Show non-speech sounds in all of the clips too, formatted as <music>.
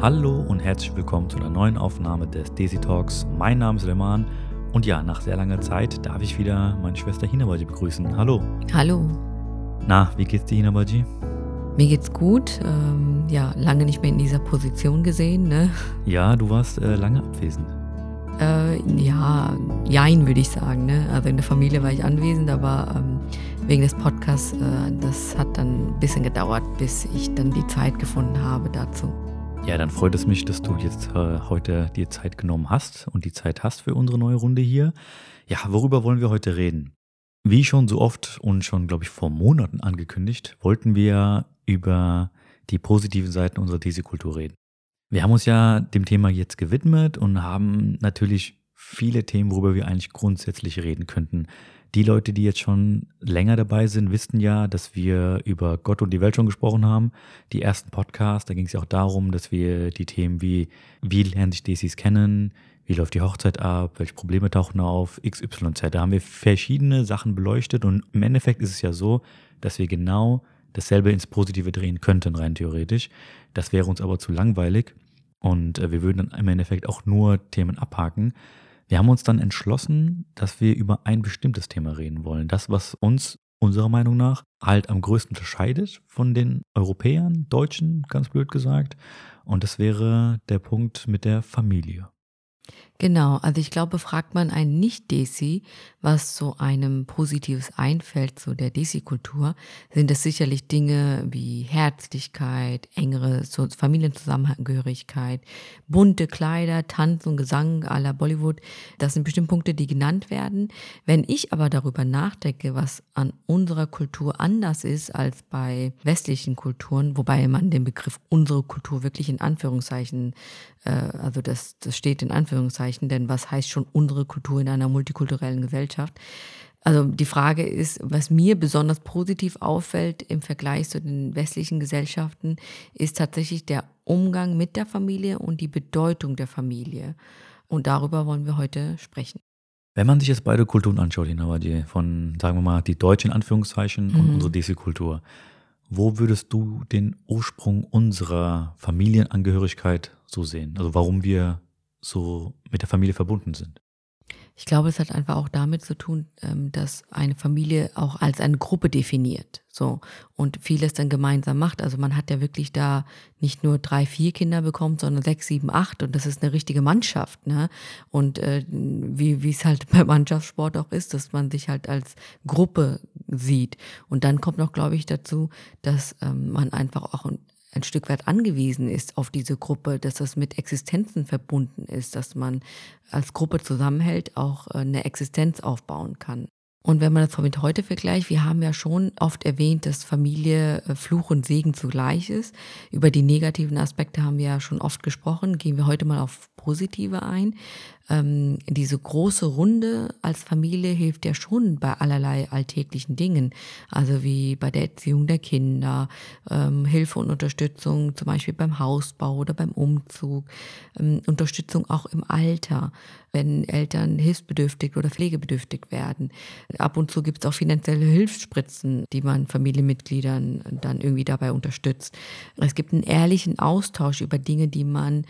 Hallo und herzlich willkommen zu einer neuen Aufnahme des Desi Talks. Mein Name ist Leman und ja, nach sehr langer Zeit darf ich wieder meine Schwester Hinabaji begrüßen. Hallo. Hallo. Na, wie geht's dir, Hinabaji? Mir geht's gut. Ähm, ja, lange nicht mehr in dieser Position gesehen, ne? Ja, du warst äh, lange abwesend. Äh, ja, jein, würde ich sagen, ne? Also in der Familie war ich anwesend, aber ähm, wegen des Podcasts, äh, das hat dann ein bisschen gedauert, bis ich dann die Zeit gefunden habe dazu. Ja, dann freut es mich, dass du jetzt äh, heute dir Zeit genommen hast und die Zeit hast für unsere neue Runde hier. Ja, worüber wollen wir heute reden? Wie schon so oft und schon, glaube ich, vor Monaten angekündigt, wollten wir über die positiven Seiten unserer Desi-Kultur reden. Wir haben uns ja dem Thema jetzt gewidmet und haben natürlich viele Themen, worüber wir eigentlich grundsätzlich reden könnten. Die Leute, die jetzt schon länger dabei sind, wissen ja, dass wir über Gott und die Welt schon gesprochen haben. Die ersten Podcasts, da ging es ja auch darum, dass wir die Themen wie, wie lernen sich Desis kennen, wie läuft die Hochzeit ab, welche Probleme tauchen auf, XYZ. Da haben wir verschiedene Sachen beleuchtet und im Endeffekt ist es ja so, dass wir genau dasselbe ins Positive drehen könnten, rein theoretisch. Das wäre uns aber zu langweilig und äh, wir würden dann im Endeffekt auch nur Themen abhaken. Wir haben uns dann entschlossen, dass wir über ein bestimmtes Thema reden wollen. Das, was uns unserer Meinung nach halt am größten unterscheidet von den Europäern, Deutschen, ganz blöd gesagt. Und das wäre der Punkt mit der Familie. Genau, also ich glaube, fragt man einen Nicht-Desi, was so einem Positives einfällt, so der Desi-Kultur, sind es sicherlich Dinge wie Herzlichkeit, engere Familienzusammengehörigkeit, bunte Kleider, Tanz und Gesang à la Bollywood. Das sind bestimmt Punkte, die genannt werden. Wenn ich aber darüber nachdenke, was an unserer Kultur anders ist als bei westlichen Kulturen, wobei man den Begriff unsere Kultur wirklich in Anführungszeichen, äh, also das, das steht in Anführungszeichen, Anführungszeichen, denn was heißt schon unsere Kultur in einer multikulturellen Gesellschaft? Also die Frage ist, was mir besonders positiv auffällt im Vergleich zu den westlichen Gesellschaften, ist tatsächlich der Umgang mit der Familie und die Bedeutung der Familie. Und darüber wollen wir heute sprechen. Wenn man sich jetzt beide Kulturen anschaut, die von, sagen wir mal, die deutsche in Anführungszeichen und mhm. unsere Desi-Kultur, wo würdest du den Ursprung unserer Familienangehörigkeit so sehen? Also warum wir so mit der Familie verbunden sind. Ich glaube, es hat einfach auch damit zu tun, ähm, dass eine Familie auch als eine Gruppe definiert. So und vieles dann gemeinsam macht. Also man hat ja wirklich da nicht nur drei, vier Kinder bekommen, sondern sechs, sieben, acht. Und das ist eine richtige Mannschaft. Ne? Und äh, wie, wie es halt <laughs> beim Mannschaftssport auch ist, dass man sich halt als Gruppe sieht. Und dann kommt noch, glaube ich, dazu, dass ähm, man einfach auch ein Stück weit angewiesen ist auf diese Gruppe, dass das mit Existenzen verbunden ist, dass man als Gruppe zusammenhält, auch äh, eine Existenz aufbauen kann. Und wenn man das mit heute vergleicht, wir haben ja schon oft erwähnt, dass Familie äh, Fluch und Segen zugleich ist. Über die negativen Aspekte haben wir ja schon oft gesprochen. Gehen wir heute mal auf positive ein ähm, diese große Runde als Familie hilft ja schon bei allerlei alltäglichen Dingen, also wie bei der Erziehung der Kinder, ähm, Hilfe und Unterstützung zum Beispiel beim Hausbau oder beim Umzug, ähm, Unterstützung auch im Alter, wenn Eltern hilfsbedürftig oder pflegebedürftig werden. Ab und zu gibt es auch finanzielle Hilfsspritzen, die man Familienmitgliedern dann irgendwie dabei unterstützt. Es gibt einen ehrlichen Austausch über Dinge, die man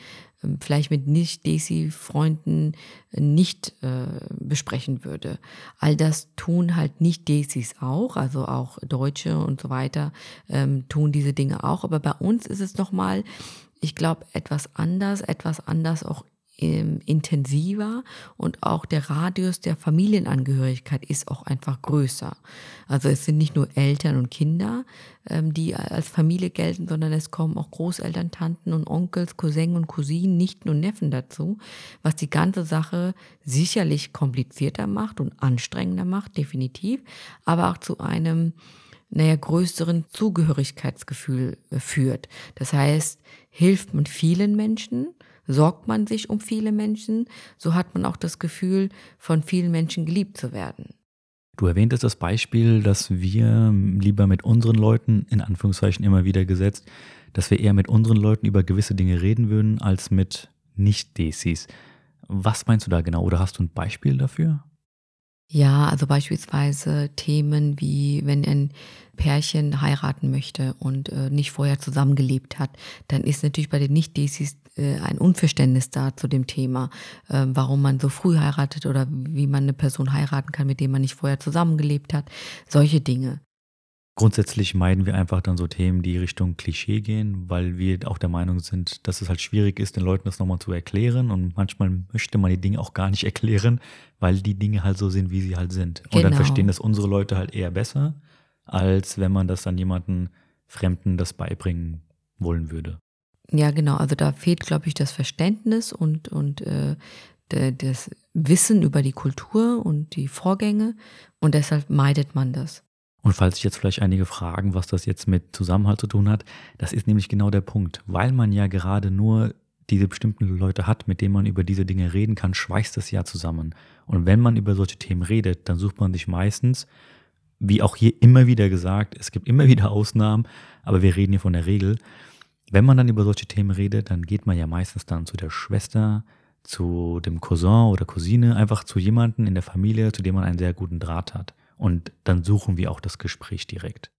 vielleicht mit Nicht-Desi-Freunden nicht äh, besprechen würde. All das tun halt Nicht-Desis auch, also auch Deutsche und so weiter ähm, tun diese Dinge auch. Aber bei uns ist es nochmal, ich glaube, etwas anders, etwas anders auch ähm, intensiver und auch der Radius der Familienangehörigkeit ist auch einfach größer. Also es sind nicht nur Eltern und Kinder, ähm, die als Familie gelten, sondern es kommen auch Großeltern, Tanten und Onkels, Cousins und Cousinen, Nichten und Neffen dazu, was die ganze Sache sicherlich komplizierter macht und anstrengender macht, definitiv, aber auch zu einem naja, größeren Zugehörigkeitsgefühl äh, führt. Das heißt, hilft man vielen Menschen, sorgt man sich um viele Menschen, so hat man auch das Gefühl, von vielen Menschen geliebt zu werden. Du erwähntest das Beispiel, dass wir lieber mit unseren Leuten, in Anführungszeichen immer wieder gesetzt, dass wir eher mit unseren Leuten über gewisse Dinge reden würden, als mit Nicht-Desis. Was meinst du da genau? Oder hast du ein Beispiel dafür? Ja, also beispielsweise Themen wie, wenn ein Pärchen heiraten möchte und äh, nicht vorher zusammengelebt hat, dann ist natürlich bei den Nicht-Desis ein Unverständnis da zu dem Thema, äh, warum man so früh heiratet oder wie man eine Person heiraten kann, mit dem man nicht vorher zusammengelebt hat. Solche Dinge. Grundsätzlich meiden wir einfach dann so Themen, die Richtung Klischee gehen, weil wir auch der Meinung sind, dass es halt schwierig ist, den Leuten das nochmal zu erklären. Und manchmal möchte man die Dinge auch gar nicht <laughs> erklären, weil die Dinge halt so sind, wie sie halt sind. Und dann genau. verstehen das unsere Leute halt eher besser, als wenn man das dann jemanden Fremden das beibringen wollen würde. Ja, genau. Also da fehlt, glaube ich, das Verständnis und, und äh, das Wissen über die Kultur und die Vorgänge. Und deshalb meidet man das. Und falls sich jetzt vielleicht einige fragen, was das jetzt mit Zusammenhalt zu tun hat, das ist nämlich genau der Punkt. Weil man ja gerade nur diese bestimmten Leute hat, mit denen man über diese Dinge reden kann, schweißt das ja zusammen. Und wenn man über solche Themen redet, dann sucht man sich meistens, wie auch hier immer wieder gesagt, es gibt immer <laughs> wieder Ausnahmen, aber wir reden hier von der Regel. Wenn man dann über solche Themen redet, dann geht man ja meistens dann zu der Schwester, zu dem Cousin oder Cousine, einfach zu jemandem in der Familie, zu dem man einen sehr guten Draht hat. Und dann suchen wir auch das Gespräch direkt.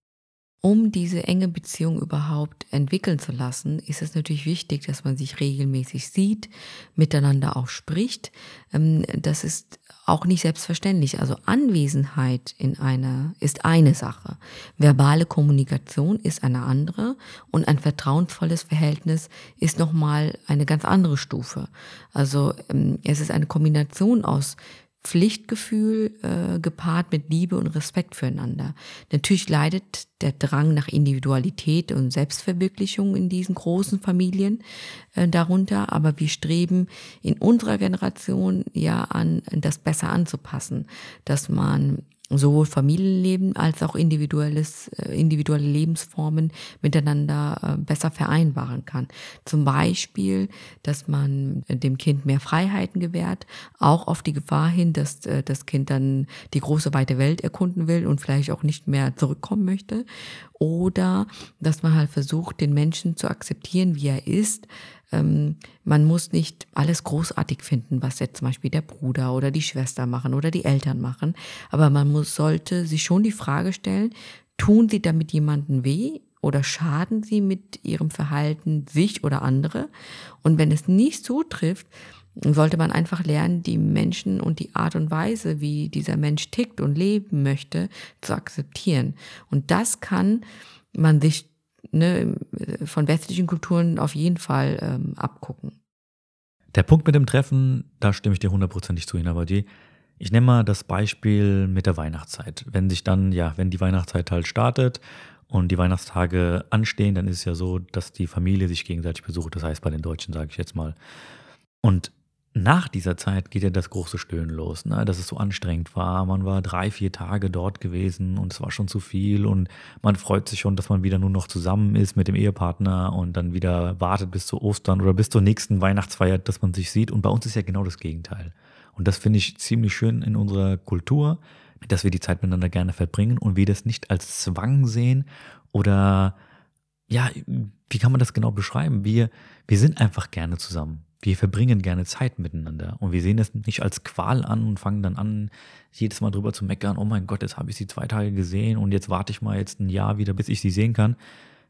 Um diese enge Beziehung überhaupt entwickeln zu lassen, ist es natürlich wichtig, dass man sich regelmäßig sieht, miteinander auch spricht. Ähm, das ist auch nicht selbstverständlich. Also Anwesenheit in einer ist eine Sache. Verbale Kommunikation ist eine andere und ein vertrauensvolles Verhältnis ist nochmal eine ganz andere Stufe. Also ähm, es ist eine Kombination aus Pflichtgefühl äh, gepaart mit Liebe und Respekt füreinander. Natürlich leidet der Drang nach Individualität und Selbstverwirklichung in diesen großen Familien äh, darunter, aber wir streben in unserer Generation ja an, das besser anzupassen, dass man sowohl Familienleben als auch individuelles, äh, individuelle Lebensformen miteinander äh, besser vereinbaren kann. Zum Beispiel, dass man dem Kind mehr Freiheiten gewährt, auch auf die Gefahr hin, dass äh, das Kind dann die große weite Welt erkunden will und vielleicht auch nicht mehr zurückkommen möchte. Oder dass man halt versucht, den Menschen zu akzeptieren, wie er ist, ähm, man muss nicht alles großartig finden, was jetzt zum Beispiel der Bruder oder die Schwester machen oder die Eltern machen. Aber man muss, sollte sich schon die Frage stellen, tun sie damit jemanden weh oder schaden sie mit ihrem Verhalten sich oder andere? Und wenn es nicht zutrifft, sollte man einfach lernen, die Menschen und die Art und Weise, wie dieser Mensch tickt und leben möchte, zu akzeptieren. Und das kann man sich ne, von westlichen Kulturen auf jeden Fall ähm, abgucken. Der Punkt mit dem Treffen, da stimme ich dir hundertprozentig zu, Hinabadi. Ich nehme mal das Beispiel mit der Weihnachtszeit. Wenn sich dann, ja, wenn die Weihnachtszeit halt startet und die Weihnachtstage anstehen, dann ist es ja so, dass die Familie sich gegenseitig besucht. Das heißt bei den Deutschen, sage ich jetzt mal. Und nach dieser Zeit geht ja das große Stöhnen los, ne? dass es so anstrengend war. Man war drei, vier Tage dort gewesen und es war schon zu viel und man freut sich schon, dass man wieder nur noch zusammen ist mit dem Ehepartner und dann wieder wartet bis zu Ostern oder bis zur nächsten Weihnachtsfeier, dass man sich sieht. Und bei uns ist ja genau das Gegenteil. Und das finde ich ziemlich schön in unserer Kultur, dass wir die Zeit miteinander gerne verbringen und wir das nicht als Zwang sehen oder ja, wie kann man das genau beschreiben? Wir, wir sind einfach gerne zusammen wir verbringen gerne Zeit miteinander und wir sehen das nicht als Qual an und fangen dann an, jedes Mal drüber zu meckern, oh mein Gott, jetzt habe ich sie zwei Tage gesehen und jetzt warte ich mal jetzt ein Jahr wieder, bis ich sie sehen kann.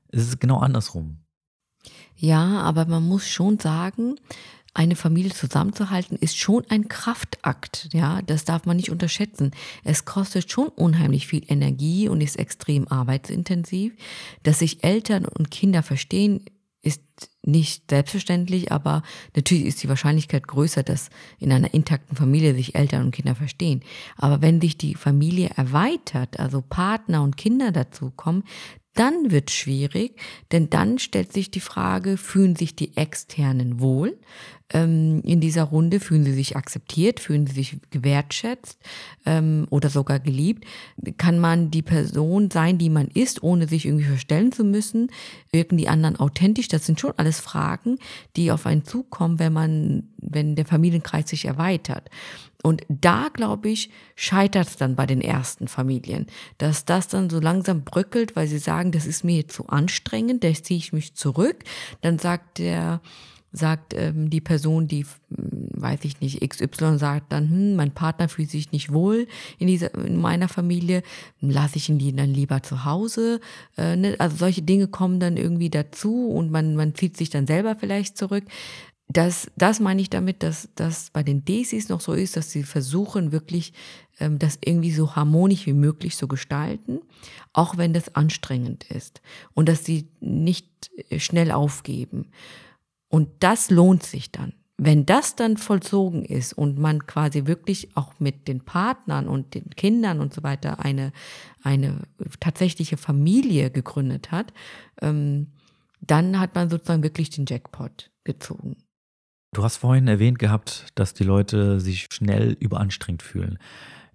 Es ist genau andersrum. Ja, aber man muss schon sagen, eine Familie zusammenzuhalten ist schon ein Kraftakt, ja, das darf man nicht unterschätzen. Es kostet schon unheimlich viel Energie und ist extrem arbeitsintensiv. Dass sich Eltern und Kinder verstehen, ist nicht selbstverständlich, aber natürlich ist die Wahrscheinlichkeit größer, dass in einer intakten Familie sich Eltern und Kinder verstehen. Aber wenn sich die Familie erweitert, also Partner und Kinder dazu kommen, dann wird schwierig, denn dann stellt sich die Frage, fühlen sich die Externen wohl? ähm, in dieser Runde? Fühlen sie sich akzeptiert? Fühlen sie sich gewertschätzt ähm, oder sogar geliebt? Kann man die Person sein, die man ist, ohne sich irgendwie verstellen zu müssen? Wirken die anderen authentisch? Das sind schon alles Fragen, die auf einen zukommen, wenn man, wenn der Familienkreis sich erweitert. Und da, glaube ich, scheitert es dann bei den ersten Familien, dass das dann so langsam bröckelt, weil sie sagen, das ist mir zu anstrengend, da ziehe ich mich zurück. Dann sagt der sagt ähm, die Person, die, hm, weiß ich nicht, XY sagt dann, hm, mein Partner fühlt sich nicht wohl in dieser, in meiner Familie, lasse ich ihn dann lieber zu Hause. Äh, ne? Also solche Dinge kommen dann irgendwie dazu und man, man zieht sich dann selber vielleicht zurück. Das, das meine ich damit, dass das bei den Desis noch so ist, dass sie versuchen wirklich ähm, das irgendwie so harmonisch wie möglich zu gestalten, auch wenn das anstrengend ist und dass sie nicht äh, schnell aufgeben. Und das lohnt sich dann. Wenn das dann vollzogen ist und man quasi wirklich auch mit den Partnern und den Kindern und so weiter eine, eine tatsächliche Familie gegründet hat, ähm, dann hat man sozusagen wirklich den Jackpot gezogen. Du hast vorhin erwähnt gehabt, dass die Leute sich schnell überanstrengt fühlen.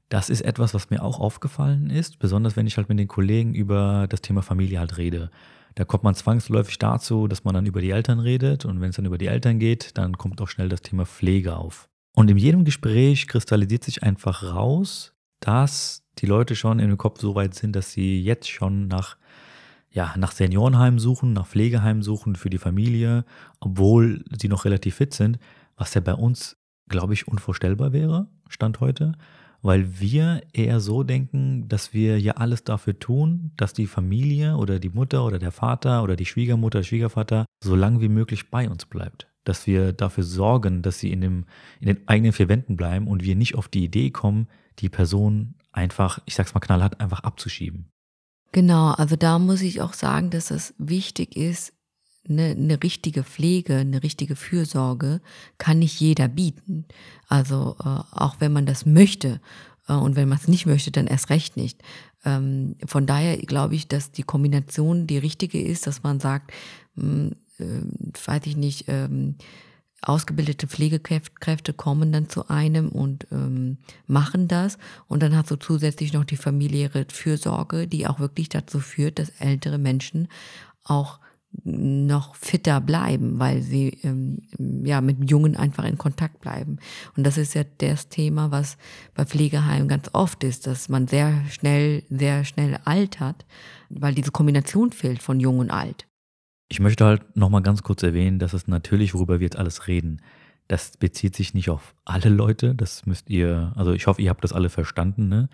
Das ist etwas, was mir auch aufgefallen ist, besonders wenn ich halt mit den Kollegen über das Thema Familie halt rede. Da kommt man zwangsläufig dazu, dass man dann über die Eltern redet und wenn es dann über die Eltern geht, dann kommt auch schnell das Thema Pflege auf. Und in jedem Gespräch kristallisiert sich einfach raus, dass die Leute schon in dem Kopf so weit sind, dass sie jetzt schon nach ja, nach Seniorenheimen suchen, nach Pflegeheimen suchen für die Familie, obwohl sie noch relativ fit sind, was ja bei uns, glaube ich, unvorstellbar wäre, Stand heute, weil wir eher so denken, dass wir ja alles dafür tun, dass die Familie oder die Mutter oder der Vater oder die Schwiegermutter, Schwiegervater so lange wie möglich bei uns bleibt. Dass wir dafür sorgen, dass sie in, dem, in den eigenen vier Wänden bleiben und wir nicht auf die Idee kommen, die Person einfach, ich sag's mal knallhart, einfach abzuschieben. Genau, also da muss ich auch sagen, dass es wichtig ist, eine, eine richtige Pflege, eine richtige Fürsorge kann nicht jeder bieten. Also äh, auch wenn man das möchte äh, und wenn man es nicht möchte, dann erst recht nicht. Ähm, von daher glaube ich, dass die Kombination die richtige ist, dass man sagt, mh, hm, äh, weiß ich nicht, ähm, ausgebildete Pflegekräfte kommen dann zu einem und ähm, machen das. Und dann hast du zusätzlich noch die familiäre Fürsorge, die auch wirklich dazu führt, dass ältere Menschen auch noch fitter bleiben, weil sie ähm, ja mit Jungen einfach in Kontakt bleiben. Und das ist ja das Thema, was bei Pflegeheimen ganz oft ist, dass man sehr schnell, sehr schnell altert, weil diese Kombination fehlt von jung und alt. Ich möchte halt nochmal ganz kurz erwähnen, dass es natürlich, worüber wir jetzt alles reden, das bezieht sich nicht auf alle Leute. Das müsst ihr, also ich hoffe, ihr habt das alle verstanden. Ne?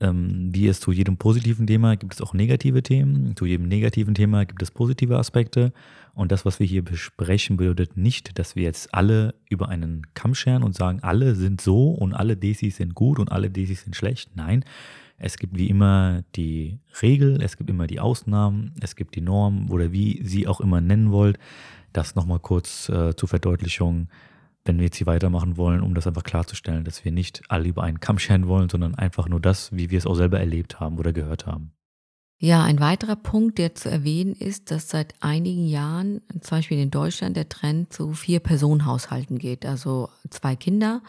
Ähm, wie es zu jedem positiven Thema gibt es auch negative Themen. Zu jedem negativen Thema gibt es positive Aspekte. Und das, was wir hier besprechen, bedeutet nicht, dass wir jetzt alle über einen Kamm scheren und sagen, alle sind so und alle Desis sind gut und alle Desis sind schlecht. Nein, es gibt wie immer die Regel, es gibt immer die Ausnahmen, es gibt die Norm oder wie Sie auch immer nennen wollt. Das nochmal kurz äh, zur Verdeutlichung, wenn wir jetzt hier weitermachen wollen, um das einfach klarzustellen, dass wir nicht alle über einen Kamm scheren wollen, sondern einfach nur das, wie wir es auch selber erlebt haben oder gehört haben. Ja, ein weiterer Punkt, der zu erwähnen ist, dass seit einigen Jahren, zum Beispiel in Deutschland, der Trend zu Vier-Personen-Haushalten geht. Also zwei Kinder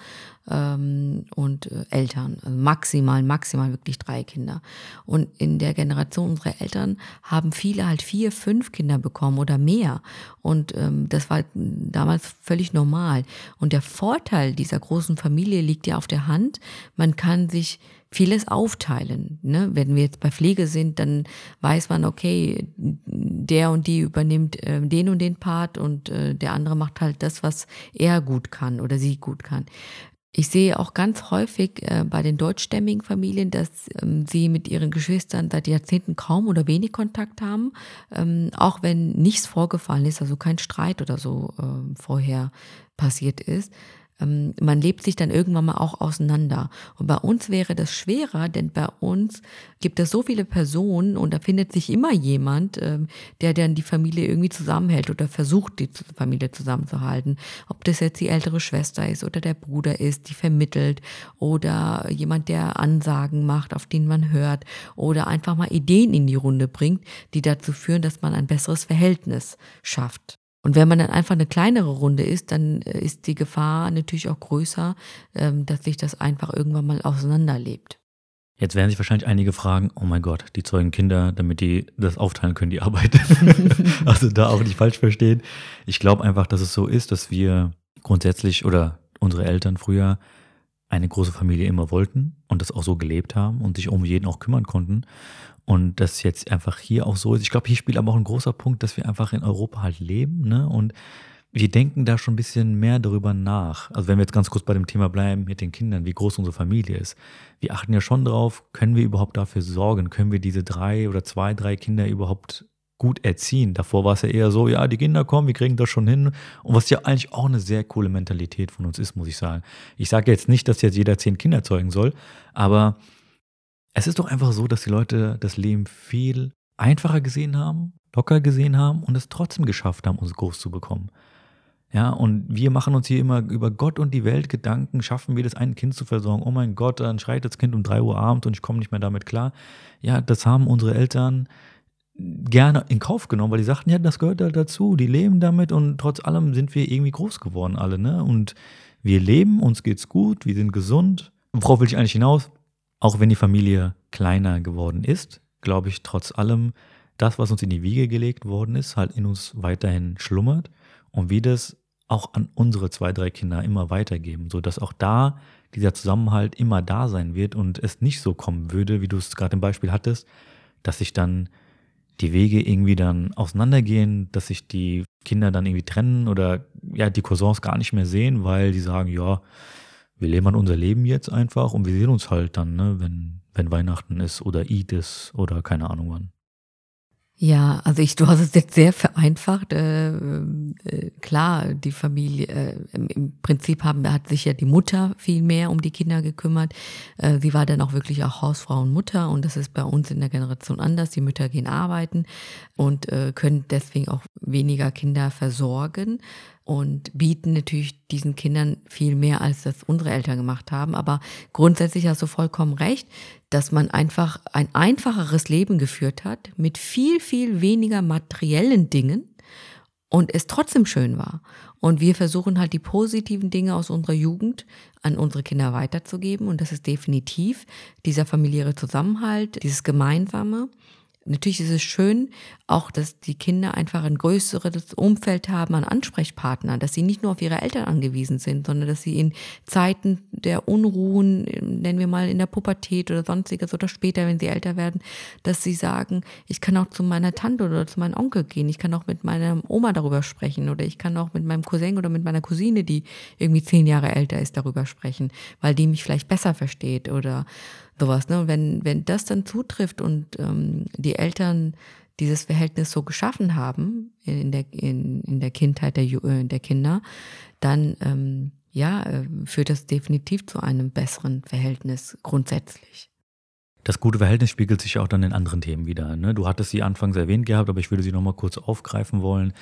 ähm, und äh, Eltern. Also maximal, maximal wirklich drei Kinder. Und in der Generation unserer Eltern haben viele halt vier, fünf Kinder bekommen oder mehr. Und ähm, das war damals völlig normal. Und der Vorteil dieser großen Familie liegt ja auf der Hand. Man kann sich vieles aufteilen. Ne? Wenn wir jetzt bei Pflege sind, dann weiß man, okay, der und die übernimmt äh, den und den Part und äh, der andere macht halt das, was er gut kann oder sie gut kann. Ich sehe auch ganz häufig äh, bei den deutschstämmigen Familien, dass ähm, sie mit ihren Geschwistern seit Jahrzehnten kaum oder wenig Kontakt haben, ähm, auch wenn nichts vorgefallen ist, also kein Streit oder so äh, vorher passiert ist. Ähm, man lebt sich dann irgendwann mal auch auseinander. Und bei uns wäre das schwerer, denn bei uns gibt es so viele Personen und da findet sich immer jemand, ähm, der dann die Familie irgendwie zusammenhält oder versucht, die Familie zusammenzuhalten. Ob das jetzt die ältere Schwester ist oder der Bruder ist, die vermittelt oder jemand, der Ansagen macht, auf den man hört oder einfach mal Ideen in die Runde bringt, die dazu führen, dass man ein besseres Verhältnis schafft. Und wenn man dann einfach eine kleinere Runde ist, dann äh, ist die Gefahr natürlich auch größer, ähm, dass sich das einfach irgendwann mal auseinanderlebt. Jetzt werden sich wahrscheinlich einige fragen, oh mein Gott, die zeugen Kinder, damit die das aufteilen können, die Arbeit. <laughs> also da auch nicht falsch verstehen. Ich glaube einfach, dass es so ist, dass wir grundsätzlich oder unsere Eltern früher eine große Familie immer wollten und das auch so gelebt haben und sich um jeden auch kümmern konnten. Und das jetzt einfach hier auch so ist. Ich glaube, hier spielt aber auch ein großer Punkt, dass wir einfach in Europa halt leben. Ne? Und wir denken da schon ein bisschen mehr darüber nach. Also wenn wir jetzt ganz kurz bei dem Thema bleiben mit den Kindern, wie groß unsere Familie ist. Wir achten ja schon drauf, können wir überhaupt dafür sorgen? Können wir diese drei oder zwei, drei Kinder überhaupt gut erziehen? Davor war es ja eher so, ja, die Kinder kommen, wir kriegen das schon hin. Und was ja eigentlich auch eine sehr coole Mentalität von uns ist, muss ich sagen. Ich sage jetzt nicht, dass jetzt jeder zehn Kinder zeugen soll, aber es ist doch einfach so, dass die Leute das Leben viel einfacher gesehen haben, locker gesehen haben und es trotzdem geschafft haben, uns groß zu bekommen. Ja, und wir machen uns hier immer über Gott und die Welt Gedanken, schaffen wir das ein Kind zu versorgen? Oh mein Gott, dann schreit das Kind um drei Uhr abends und ich komme nicht mehr damit klar. Ja, das haben unsere Eltern gerne in Kauf genommen, weil die sagten, ja, das gehört halt dazu, die leben damit und trotz allem sind wir irgendwie groß geworden alle, ne? Und wir leben, uns geht's gut, wir sind gesund. Worauf will ich eigentlich hinaus? Auch wenn die Familie kleiner geworden ist, glaube ich trotz allem, das, was uns in die Wiege gelegt worden ist, halt in uns weiterhin schlummert und wie das auch an unsere zwei, drei Kinder immer weitergeben, sodass auch da dieser Zusammenhalt immer da sein wird und es nicht so kommen würde, wie du es gerade im Beispiel hattest, dass sich dann die Wege irgendwie dann auseinandergehen, dass sich die Kinder dann irgendwie trennen oder ja, die Cousins gar nicht mehr sehen, weil die sagen, ja, wir leben an unser Leben jetzt einfach und wir sehen uns halt dann, ne, wenn, wenn Weihnachten ist oder Eid ist oder keine Ahnung wann. Ja, also ich, du hast es jetzt sehr vereinfacht. Äh, äh, klar, die Familie, äh, im, Prinzip haben, hat sich ja die Mutter viel mehr um die Kinder gekümmert. Äh, sie war dann auch wirklich auch Hausfrau und Mutter und das ist bei uns in der Generation anders. Die Mütter gehen arbeiten und äh, können deswegen auch weniger Kinder versorgen und bieten natürlich diesen Kindern viel mehr, als das unsere Eltern gemacht haben. Aber grundsätzlich hast du vollkommen recht, dass man einfach ein einfacheres Leben geführt hat mit viel, viel weniger materiellen Dingen und es trotzdem schön war. Und wir versuchen halt die positiven Dinge aus unserer Jugend an unsere Kinder weiterzugeben. Und das ist definitiv dieser familiäre Zusammenhalt, dieses Gemeinsame. Natürlich ist es schön, auch, dass die Kinder einfach ein größeres Umfeld haben an Ansprechpartnern, dass sie nicht nur auf ihre Eltern angewiesen sind, sondern dass sie in Zeiten der Unruhen, nennen wir mal in der Pubertät oder sonstiges oder später, wenn sie älter werden, dass sie sagen, ich kann auch zu meiner Tante oder zu meinem Onkel gehen, ich kann auch mit meiner Oma darüber sprechen oder ich kann auch mit meinem Cousin oder mit meiner Cousine, die irgendwie zehn Jahre älter ist, darüber sprechen, weil die mich vielleicht besser versteht oder sowas. Ne? Wenn, wenn das dann zutrifft und ähm, die Eltern dieses Verhältnis so geschaffen haben in der, in, in der Kindheit der, äh, der Kinder, dann ähm, ja, äh, führt das definitiv zu einem besseren Verhältnis grundsätzlich. Das gute Verhältnis spiegelt sich auch dann in anderen Themen wieder. Ne? Du hattest sie anfangs erwähnt gehabt, aber ich würde sie nochmal kurz aufgreifen wollen.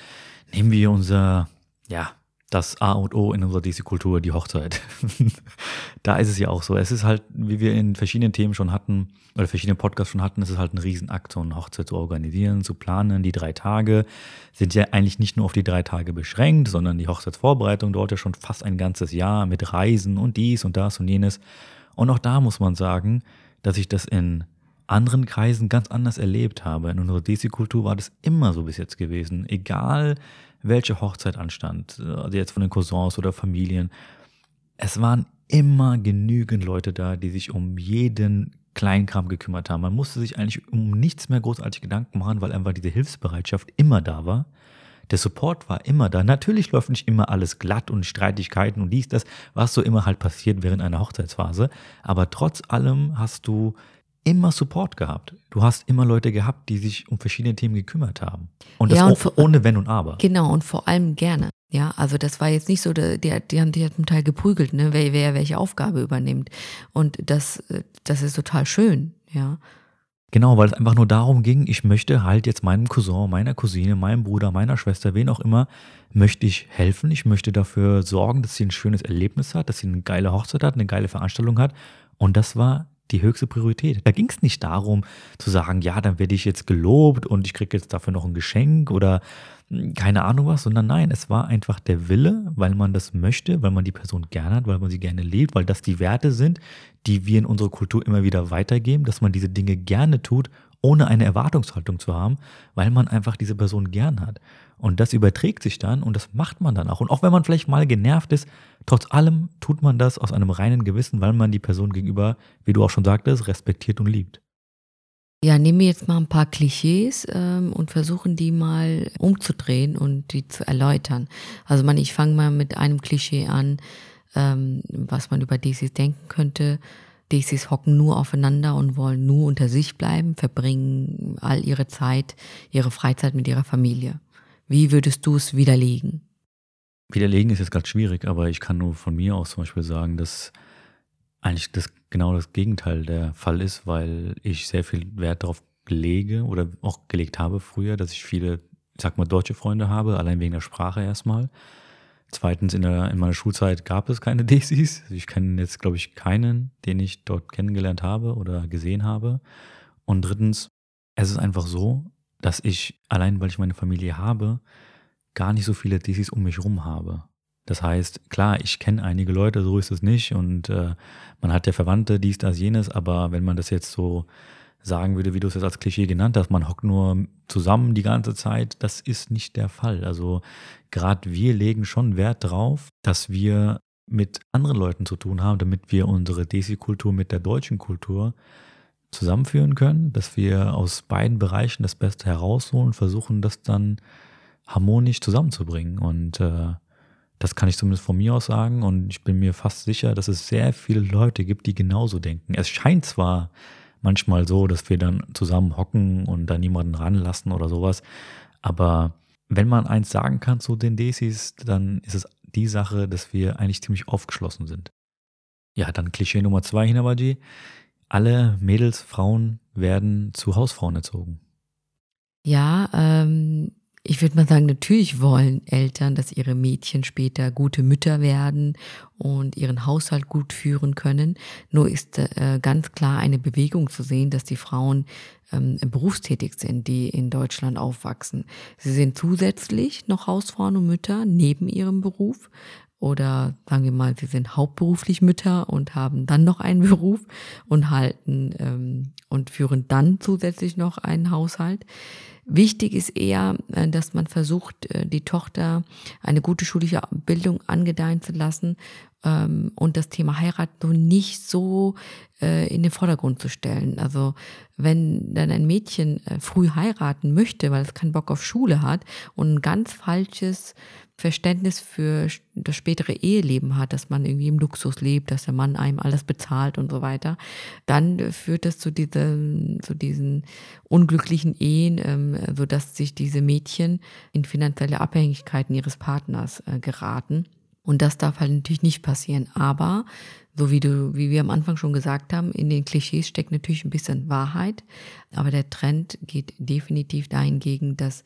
Nehmen wir unser, ja, das A und O in unserer DC-Kultur, die Hochzeit. <laughs> da ist es ja auch so. Es ist halt, wie wir in verschiedenen Themen schon hatten, oder verschiedenen Podcasts schon hatten, es ist halt ein Riesenakt, so eine Hochzeit zu organisieren, zu planen. Die drei Tage sind ja eigentlich nicht nur auf die drei Tage beschränkt, sondern die Hochzeitsvorbereitung dauert ja schon fast ein ganzes Jahr mit Reisen und dies und das und jenes. Und auch da muss man sagen, dass ich das in anderen Kreisen ganz anders erlebt habe. In unserer DC-Kultur war das immer so bis jetzt gewesen. Egal, welche Hochzeit anstand, also jetzt von den Cousins oder Familien. Es waren immer genügend Leute da, die sich um jeden Kleinkram gekümmert haben. Man musste sich eigentlich um nichts mehr großartig Gedanken machen, weil einfach diese Hilfsbereitschaft immer da war. Der Support war immer da. Natürlich läuft nicht immer alles glatt und Streitigkeiten und dies, das, was so immer halt passiert während einer Hochzeitsphase. Aber trotz allem hast du immer Support gehabt. Du hast immer Leute gehabt, die sich um verschiedene Themen gekümmert haben. Und das ja, und vor, ohne Wenn und Aber. Genau, und vor allem gerne. Ja, also das war jetzt nicht so, die, die haben sich zum Teil geprügelt, ne, wer, wer welche Aufgabe übernimmt. Und das, das ist total schön, ja. Genau, weil es einfach nur darum ging, ich möchte halt jetzt meinem Cousin, meiner Cousine, meinem Bruder, meiner Schwester, wen auch immer, möchte ich helfen. Ich möchte dafür sorgen, dass sie ein schönes Erlebnis hat, dass sie eine geile Hochzeit hat, eine geile Veranstaltung hat. Und das war die höchste Priorität. Da ging es nicht darum zu sagen, ja, dann werde ich jetzt gelobt und ich kriege jetzt dafür noch ein Geschenk oder hm, keine Ahnung was, sondern nein, es war einfach der Wille, weil man das möchte, weil man die Person gerne hat, weil man sie gerne lebt, weil das die Werte sind, die wir in unserer Kultur immer wieder weitergeben, dass man diese Dinge gerne tut, ohne eine Erwartungshaltung zu haben, weil man einfach diese Person gern hat. Und das überträgt sich dann und das macht man dann auch. Und auch wenn man vielleicht mal genervt ist, trotz allem tut man das aus einem reinen Gewissen, weil man die Person gegenüber, wie du auch schon sagtest, respektiert und liebt. Ja, nehmen wir jetzt mal ein paar Klischees ähm, und versuchen die mal umzudrehen und die zu erläutern. Also man, ich fange mal mit einem Klischee an, ähm, was man über Daisys denken könnte. Daisys hocken nur aufeinander und wollen nur unter sich bleiben, verbringen all ihre Zeit, ihre Freizeit mit ihrer Familie. Wie würdest du es widerlegen? Widerlegen ist jetzt gerade schwierig, aber ich kann nur von mir aus zum Beispiel sagen, dass eigentlich das genau das Gegenteil der Fall ist, weil ich sehr viel Wert darauf lege oder auch gelegt habe früher, dass ich viele, ich sag mal, deutsche Freunde habe, allein wegen der Sprache erstmal. Zweitens, in, der, in meiner Schulzeit gab es keine <laughs> Daisies. Ich kenne jetzt, glaube ich, keinen, den ich dort kennengelernt habe oder gesehen habe. Und drittens, es ist einfach so, dass ich, allein weil ich meine Familie habe, gar nicht so viele Daisies um mich herum habe. Das heißt, klar, ich kenne einige Leute, so ist es nicht. Und äh, man hat ja Verwandte, dies, das, jenes. Aber wenn man das jetzt so sagen würde, wie du es jetzt als Klischee genannt hast, man hockt nur zusammen die ganze Zeit, das ist nicht der Fall. Also gerade wir legen schon Wert drauf, dass wir mit anderen Leuten zu tun haben, damit wir unsere Desi-Kultur mit der deutschen Kultur zusammenführen können, dass wir aus beiden Bereichen das Beste herausholen und versuchen, das dann harmonisch zusammenzubringen. Und äh, das kann ich zumindest von mir aus sagen. Und ich bin mir fast sicher, dass es sehr viele Leute gibt, die genauso denken. Es scheint zwar manchmal so, dass wir dann zusammen hocken und da niemanden ranlassen oder sowas. Aber wenn man eins sagen kann zu den Desis, dann ist es die Sache, dass wir eigentlich ziemlich aufgeschlossen sind. Ja, dann Klischee Nummer zwei, Hinabaji. Alle Mädels, Frauen werden zu Hausfrauen erzogen. Ja, ähm, ich würde mal sagen, natürlich wollen Eltern, dass ihre Mädchen später gute Mütter werden und ihren Haushalt gut führen können. Nur ist äh, ganz klar eine Bewegung zu sehen, dass die Frauen ähm, berufstätig sind, die in Deutschland aufwachsen. Sie sind zusätzlich noch Hausfrauen und Mütter neben ihrem Beruf. Oder sagen wir mal, sie sind hauptberuflich Mütter und haben dann noch einen <laughs> Beruf und halten ähm, und führen dann zusätzlich noch einen Haushalt. Wichtig ist eher, äh, dass man versucht, äh, die Tochter eine gute schulische Bildung angedeihen zu lassen ähm, und das Thema Heirat so nicht so äh, in den Vordergrund zu stellen. Also wenn dann ein Mädchen früh heiraten möchte, weil es keinen Bock auf Schule hat und ein ganz falsches Verständnis für das spätere Eheleben hat, dass man irgendwie im Luxus lebt, dass der Mann einem alles bezahlt und so weiter, dann führt das zu, diesen, zu diesen unglücklichen Ehen, ähm, sodass sich diese Mädchen in finanzielle Abhängigkeiten ihres Partners äh, geraten. Und das darf halt natürlich nicht passieren. Aber, so wie du, wie wir am Anfang schon gesagt haben, in den Klischees steckt natürlich ein bisschen Wahrheit. Aber der Trend geht definitiv dahingegen, dass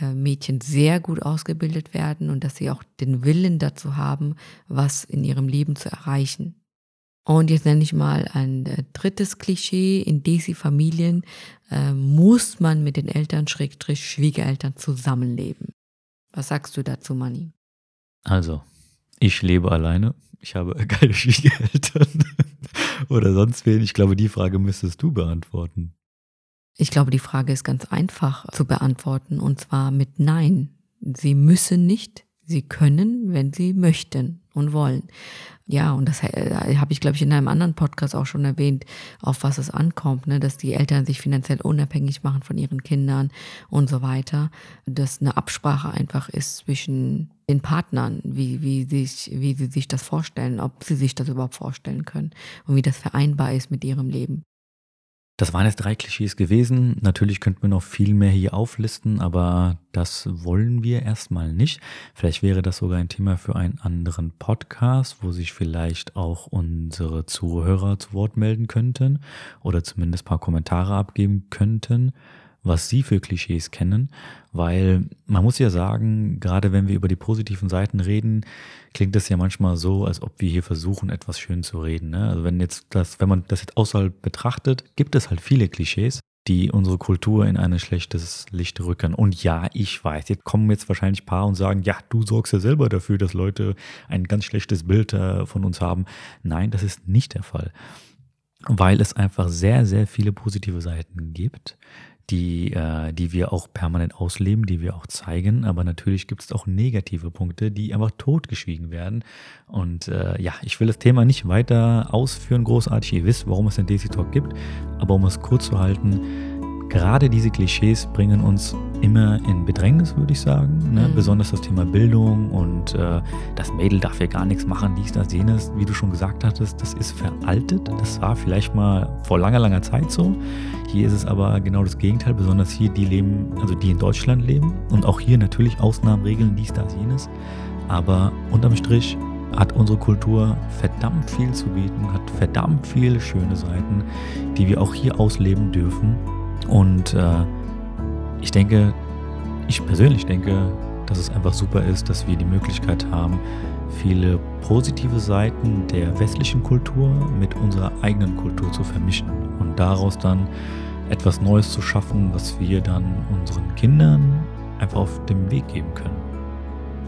äh, Mädchen sehr gut ausgebildet werden und dass sie auch den Willen dazu haben, was in ihrem Leben zu erreichen. Und jetzt nenne ich mal ein äh, drittes Klischee. In Desi-Familien äh, muss man mit den Eltern, Schrägstrich Schwiegereltern zusammenleben. Was sagst du dazu, Manni? Also, ich lebe alleine. Ich habe <laughs> keine Schwiegereltern <laughs> oder sonst wen. Ich glaube, die Frage müsstest du beantworten. Ich glaube, die Frage ist ganz einfach zu beantworten und zwar mit Nein. Sie müssen nicht, sie können, wenn sie möchten und wollen. Ja, und das äh, habe ich, glaube ich, in einem anderen Podcast auch schon erwähnt, auf was es ankommt, ne? dass die Eltern sich finanziell unabhängig machen von ihren Kindern und so weiter. Dass eine Absprache einfach ist zwischen den Partnern, wie, wie, sich, wie sie sich das vorstellen, ob sie sich das überhaupt vorstellen können und wie das vereinbar ist mit ihrem Leben. Das waren jetzt drei Klischees gewesen. Natürlich könnten wir noch viel mehr hier auflisten, aber das wollen wir erstmal nicht. Vielleicht wäre das sogar ein Thema für einen anderen Podcast, wo sich vielleicht auch unsere Zuhörer zu Wort melden könnten oder zumindest ein paar Kommentare abgeben könnten was Sie für Klischees kennen, weil man muss ja sagen, gerade wenn wir über die positiven Seiten reden, klingt es ja manchmal so, als ob wir hier versuchen, etwas schön zu reden. Ne? Also wenn jetzt das, wenn man das jetzt außerhalb betrachtet, gibt es halt viele Klischees, die unsere Kultur in ein schlechtes Licht rücken. Und ja, ich weiß, jetzt kommen jetzt wahrscheinlich ein paar und sagen, ja, du sorgst ja selber dafür, dass Leute ein ganz schlechtes Bild äh, von uns haben. Nein, das ist nicht der Fall. Weil es einfach sehr, sehr viele positive Seiten gibt, die, äh, die wir auch permanent ausleben, die wir auch zeigen. Aber natürlich gibt es auch negative Punkte, die einfach totgeschwiegen werden. Und äh, ja, ich will das Thema nicht weiter ausführen, großartig. Ihr wisst, warum es den DC Talk gibt. Aber um es kurz zu halten, gerade diese Klischees bringen uns immer in Bedrängnis, würde ich sagen. Ne? Mhm. Besonders das Thema Bildung und äh, das Mädel darf ja gar nichts machen, dies, das, jenes. Wie du schon gesagt hattest, das ist veraltet. Das war vielleicht mal vor langer, langer Zeit so. Hier ist es aber genau das Gegenteil, besonders hier, die leben, also die in Deutschland leben. Und auch hier natürlich Ausnahmen, Regeln, dies, das, jenes. Aber unterm Strich hat unsere Kultur verdammt viel zu bieten, hat verdammt viele schöne Seiten, die wir auch hier ausleben dürfen. Und äh, ich denke, ich persönlich denke, dass es einfach super ist, dass wir die Möglichkeit haben, viele positive Seiten der westlichen Kultur mit unserer eigenen Kultur zu vermischen und daraus dann etwas Neues zu schaffen, was wir dann unseren Kindern einfach auf dem Weg geben können.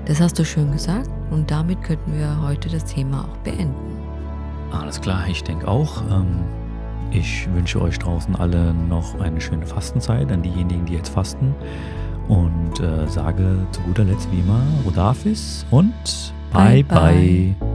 Das hast du schön gesagt und damit könnten wir heute das Thema auch beenden. Alles klar, ich denke auch. Ähm, ich wünsche euch draußen alle noch eine schöne Fastenzeit an diejenigen, die jetzt fasten. Und äh, sage zu guter Letzt wie immer Rodafis und bye bye. bye.